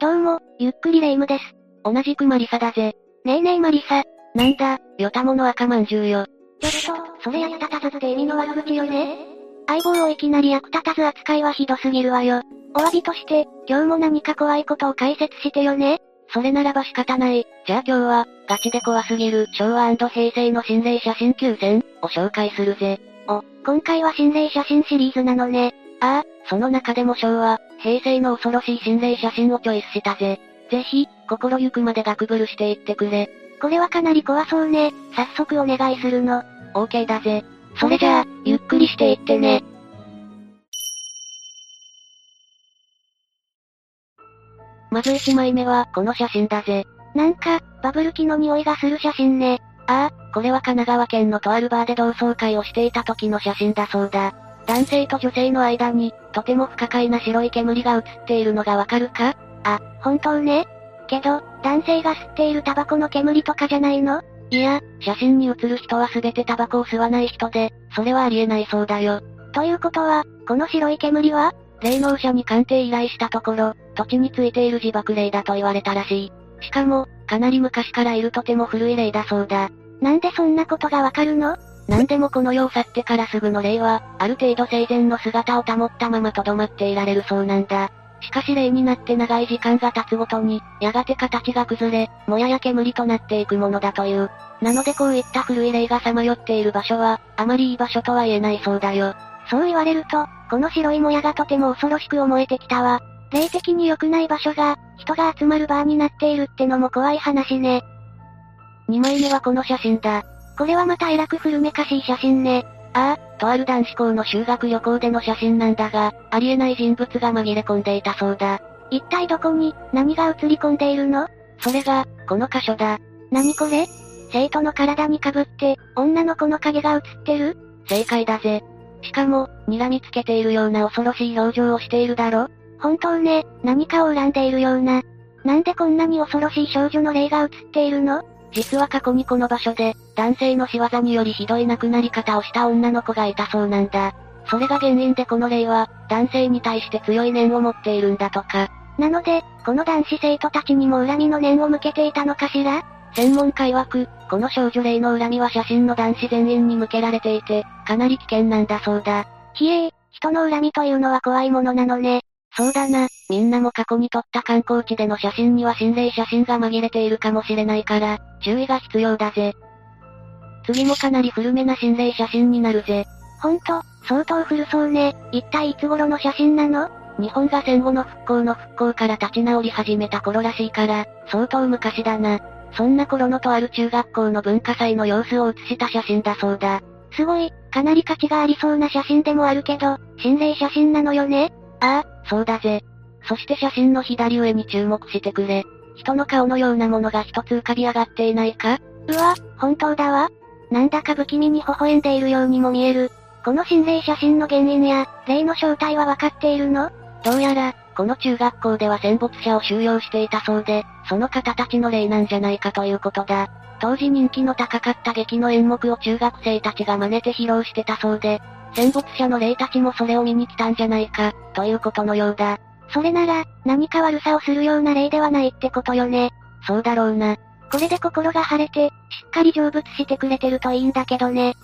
どうも、ゆっくりレ夢ムです。同じくマリサだぜ。ねえねえマリサ。なんだ、よたもの赤まんじゅうよ。ちょっと、それ役立たずって意味の悪口よね相棒をいきなり役立たず扱いはひどすぎるわよ。お詫びとして、今日も何か怖いことを解説してよね。それならば仕方ない。じゃあ今日は、ガチで怖すぎる昭和平成の心霊写真9選を紹介するぜ。お、今回は心霊写真シリーズなのね。ああ、その中でも昭和、平成の恐ろしい心霊写真をチョイスしたぜ。ぜひ、心ゆくまでガクブルしていってくれ。これはかなり怖そうね。早速お願いするの。オーケーだぜ。それじゃあ、ゆっくりしていってね。まず1枚目は、この写真だぜ。なんか、バブル期の匂いがする写真ね。ああ、これは神奈川県のとあるバーで同窓会をしていた時の写真だそうだ。男性と女性の間に、とても不可解な白い煙が映っているのがわかるか？あ、本当ね。けど、男性が吸っているタバコの煙とかじゃないの？いや、写真に写る人は全てタバコを吸わない人で、それはありえないそうだよ。ということは、この白い煙は？霊能者に鑑定依頼したところ、土地についている自爆霊だと言われたらしい。しかも、かなり昔からいるとても古い霊だそうだ。なんでそんなことがわかるの？なんでもこの世を去ってからすぐの霊は、ある程度生前の姿を保ったまま留まっていられるそうなんだ。しかし霊になって長い時間が経つごとに、やがて形が崩れ、もやや煙となっていくものだという。なのでこういった古い霊がさまよっている場所は、あまりいい場所とは言えないそうだよ。そう言われると、この白いもやがとても恐ろしく思えてきたわ。霊的に良くない場所が、人が集まる場になっているってのも怖い話ね。2枚目はこの写真だ。これはまたえらく古めかしい写真ね。ああ、とある男子校の修学旅行での写真なんだが、ありえない人物が紛れ込んでいたそうだ。一体どこに、何が映り込んでいるの？それが、この箇所だ。何これ？生徒の体に被って、女の子の影が映ってる？正解だぜ。しかも、睨みつけているような恐ろしい表情をしているだろ？本当ね、何かを恨んでいるような。なんでこんなに恐ろしい少女の霊が映っているの？実は過去にこの場所で、男性の仕業によりひどい亡くなり方をした女の子がいたそうなんだ。それが原因でこの霊は、男性に対して強い念を持っているんだとか。なので、この男子生徒たちにも恨みの念を向けていたのかしら？専門家曰く、この少女霊の恨みは写真の男子全員に向けられていて、かなり危険なんだそうだ。ひえー、人の恨みというのは怖いものなのね。そうだな、みんなも過去に撮った観光地での写真には心霊写真が紛れているかもしれないから、注意が必要だぜ。次もかなり古めな心霊写真になるぜ。ほんと、相当古そうね。一体いつ頃の写真なの？日本が戦後の復興の復興から立ち直り始めた頃らしいから、相当昔だな。そんな頃のとある中学校の文化祭の様子を写した写真だそうだ。すごい、かなり価値がありそうな写真でもあるけど、心霊写真なのよね？ああ、そうだぜ。そして写真の左上に注目してくれ。人の顔のようなものが一つ浮かび上がっていないか？うわ、本当だわ。なんだか不気味に微笑んでいるようにも見える。この心霊写真の原因や、霊の正体はわかっているの？どうやら、この中学校では戦没者を収容していたそうで、その方たちの霊なんじゃないかということだ。当時人気の高かった劇の演目を中学生たちが真似て披露してたそうで、戦没者の霊たちもそれを見に来たんじゃないか、ということのようだ。それなら、何か悪さをするような霊ではないってことよね。そうだろうな。これで心が晴れて、しっかり成仏してくれてるといいんだけどね。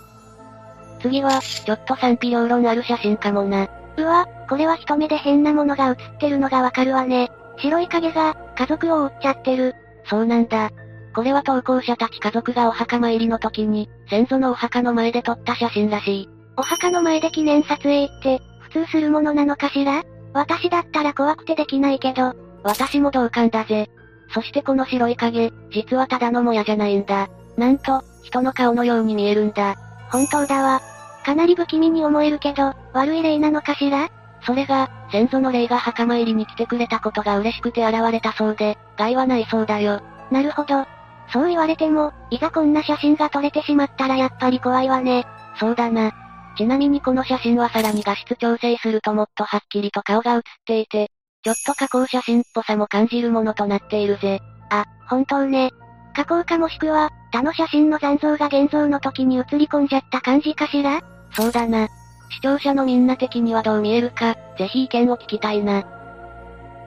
次は、ちょっと賛否両論ある写真かもな。うわ、これは一目で変なものが写ってるのがわかるわね。白い影が、家族を覆っちゃってる。そうなんだ。これは投稿者たち家族がお墓参りの時に、先祖のお墓の前で撮った写真らしい。お墓の前で記念撮影って、普通するものなのかしら？私だったら怖くてできないけど、私も同感だぜ。そしてこの白い影、実はただのもやじゃないんだ。なんと、人の顔のように見えるんだ。本当だわ。かなり不気味に思えるけど、悪い霊なのかしら？それが、先祖の霊が墓参りに来てくれたことが嬉しくて現れたそうで、害はないそうだよ。なるほど。そう言われても、いざこんな写真が撮れてしまったらやっぱり怖いわね。そうだな。ちなみにこの写真はさらに画質調整するともっとはっきりと顔が写っていて、ちょっと加工写真っぽさも感じるものとなっているぜ。あ、本当ね。加工かもしくは、他の写真の残像が現像の時に写り込んじゃった感じかしら？そうだな。視聴者のみんな的にはどう見えるか、ぜひ意見を聞きたいな。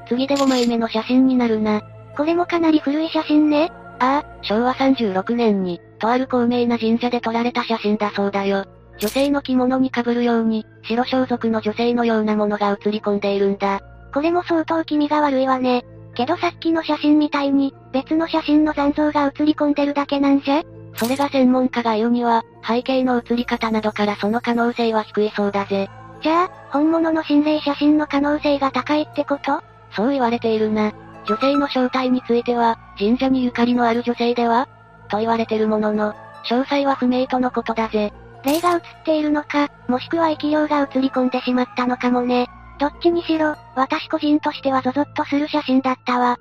次で5枚目の写真になるな。これもかなり古い写真ね。ああ、昭和36年に、とある高名な神社で撮られた写真だそうだよ。女性の着物に被るように、白装束の女性のようなものが映り込んでいるんだ。これも相当気味が悪いわね。けどさっきの写真みたいに、別の写真の残像が映り込んでるだけなんじゃ？それが専門家が言うには、背景の映り方などからその可能性は低いそうだぜ。じゃあ、本物の心霊写真の可能性が高いってこと？そう言われているな。女性の正体については、神社にゆかりのある女性では？と言われてるものの、詳細は不明とのことだぜ。霊が映っているのか、もしくは生き量が映り込んでしまったのかもね。どっちにしろ、私個人としてはゾゾッとする写真だったわ。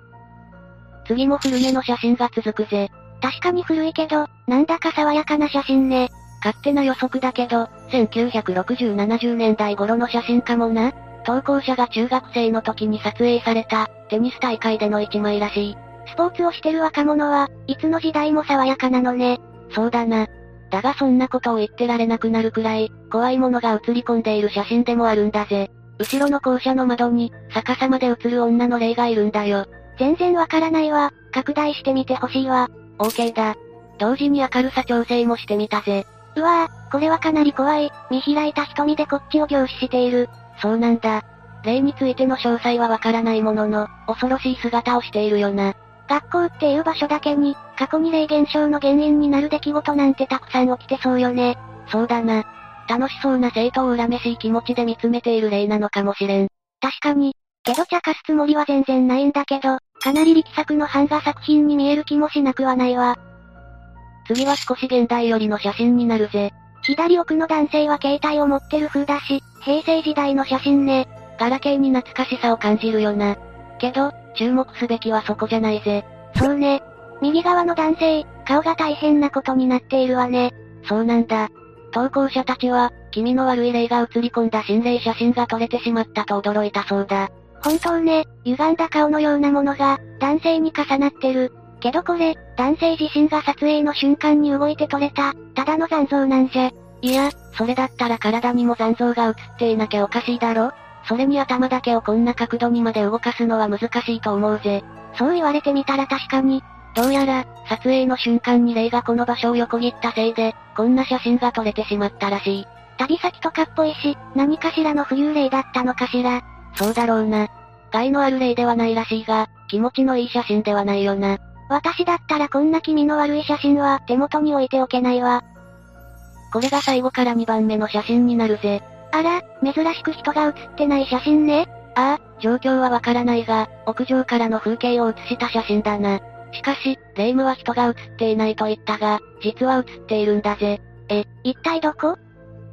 次も古めの写真が続くぜ。確かに古いけど、なんだか爽やかな写真ね。勝手な予測だけど、1960、70年代頃の写真かもな。投稿者が中学生の時に撮影された、テニス大会での一枚らしい。スポーツをしてる若者は、いつの時代も爽やかなのね。そうだな。だがそんなことを言ってられなくなるくらい、怖いものが映り込んでいる写真でもあるんだぜ。後ろの校舎の窓に、逆さまで映る女の霊がいるんだよ。全然わからないわ。拡大してみてほしいわ。OK だ。同時に明るさ調整もしてみたぜ。うわぁ、これはかなり怖い。見開いた瞳でこっちを凝視している。そうなんだ。霊についての詳細はわからないものの、恐ろしい姿をしているよな。学校っていう場所だけに、過去に霊現象の原因になる出来事なんてたくさん起きてそうよね。そうだな。楽しそうな生徒を恨めしい気持ちで見つめている霊なのかもしれん。確かに。けど茶化すつもりは全然ないんだけど、かなり力作の版画作品に見える気もしなくはないわ。次は少し現代寄りの写真になるぜ。左奥の男性は携帯を持ってる風だし、平成時代の写真ね。ガラケーに懐かしさを感じるよな。けど、注目すべきはそこじゃないぜ。そうね。右側の男性、顔が大変なことになっているわね。そうなんだ。投稿者たちは、気味の悪い霊が映り込んだ心霊写真が撮れてしまったと驚いたそうだ。本当ね、歪んだ顔のようなものが、男性に重なってる。けどこれ、男性自身が撮影の瞬間に動いて撮れた、ただの残像なんじゃ。いや、それだったら体にも残像が映っていなきゃおかしいだろそれに頭だけをこんな角度にまで動かすのは難しいと思うぜ。そう言われてみたら確かに。どうやら、撮影の瞬間に霊がこの場所を横切ったせいで、こんな写真が撮れてしまったらしい。旅先とかっぽいし、何かしらの浮遊霊だったのかしら。そうだろうな。害のある霊ではないらしいが、気持ちのいい写真ではないよな。私だったらこんな気味の悪い写真は手元に置いておけないわ。これが最後から2番目の写真になるぜ。あら、珍しく人が写ってない写真ね。ああ、状況はわからないが、屋上からの風景を写した写真だな。しかし、霊夢は人が写っていないと言ったが、実は写っているんだぜ。え、一体どこ？っ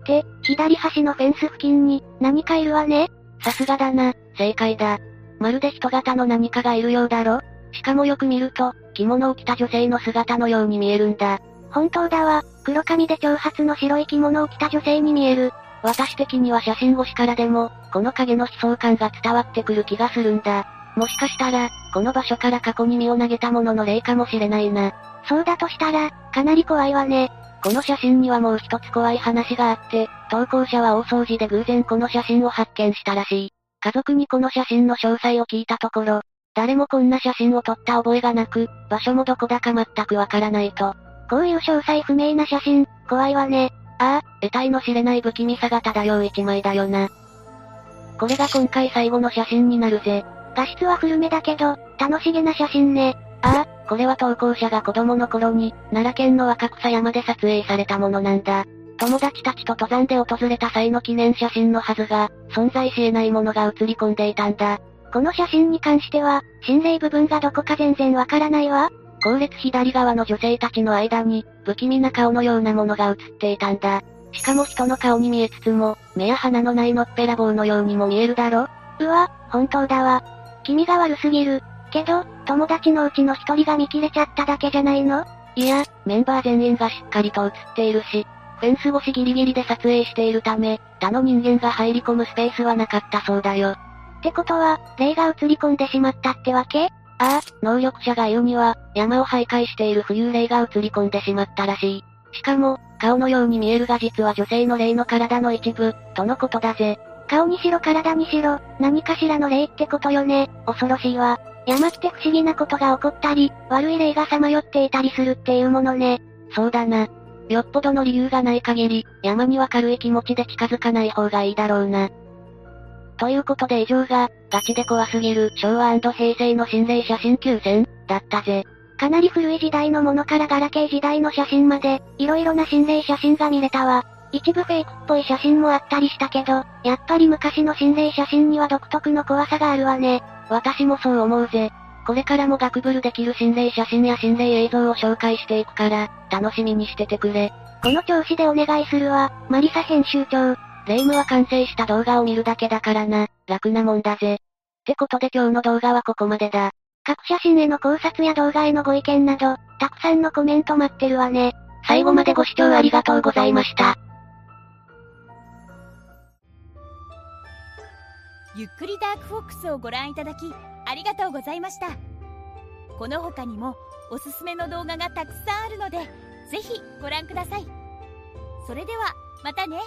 て、左端のフェンス付近に、何かいるわねさすがだな、正解だ。まるで人型の何かがいるようだろしかもよく見ると、着物を着た女性の姿のように見えるんだ。本当だわ、黒髪で長髪の白い着物を着た女性に見える。私的には写真越しからでも、この影の悲壮感が伝わってくる気がするんだ。もしかしたら、この場所から過去に身を投げたものの霊かもしれないな。そうだとしたら、かなり怖いわね。この写真にはもう一つ怖い話があって、投稿者は大掃除で偶然この写真を発見したらしい。家族にこの写真の詳細を聞いたところ、誰もこんな写真を撮った覚えがなく、場所もどこだか全くわからないと。こういう詳細不明な写真、怖いわね。ああ、得体の知れない不気味さが漂う一枚だよな。これが今回最後の写真になるぜ。画質は古めだけど、楽しげな写真ね。ああ、これは投稿者が子供の頃に、奈良県の若草山で撮影されたものなんだ。友達たちと登山で訪れた際の記念写真のはずが、存在し得ないものが写り込んでいたんだ。この写真に関しては、心霊部分がどこか全然わからないわ。後列左側の女性たちの間に、不気味な顔のようなものが写っていたんだ。しかも人の顔に見えつつも、目や鼻のないのっぺらぼうのようにも見えるだろ？うわ、本当だわ。気味が悪すぎる。けど、友達のうちの一人が見切れちゃっただけじゃないの？いや、メンバー全員がしっかりと映っているし、フェンス越しギリギリで撮影しているため、他の人間が入り込むスペースはなかったそうだよ。ってことは、霊が映り込んでしまったってわけ？ああ、能力者が言うには、山を徘徊している浮遊霊が映り込んでしまったらしい。しかも、顔のように見えるが実は女性の霊の体の一部、とのことだぜ。顔にしろ体にしろ、何かしらの霊ってことよね。恐ろしいわ。山って不思議なことが起こったり、悪い霊がさまよっていたりするっていうものね。そうだな。よっぽどの理由がない限り、山には軽い気持ちで近づかない方がいいだろうな。ということで以上が、ガチで怖すぎる昭和平成の心霊写真9選だったぜ。かなり古い時代のものからガラケー時代の写真まで、いろいろな心霊写真が見れたわ。一部フェイクっぽい写真もあったりしたけど、やっぱり昔の心霊写真には独特の怖さがあるわね。私もそう思うぜ。これからもガクブルできる心霊写真や心霊映像を紹介していくから、楽しみにしててくれ。この調子でお願いするわ、マリサ編集長。霊夢は完成した動画を見るだけだからな、楽なもんだぜ。ってことで今日の動画はここまでだ。各写真への考察や動画へのご意見など、たくさんのコメント待ってるわね。最後までご視聴ありがとうございました。ゆっくりダークフォックスをご覧いただき、ありがとうございました。この他にも、おすすめの動画がたくさんあるので、ぜひご覧ください。それでは、またね。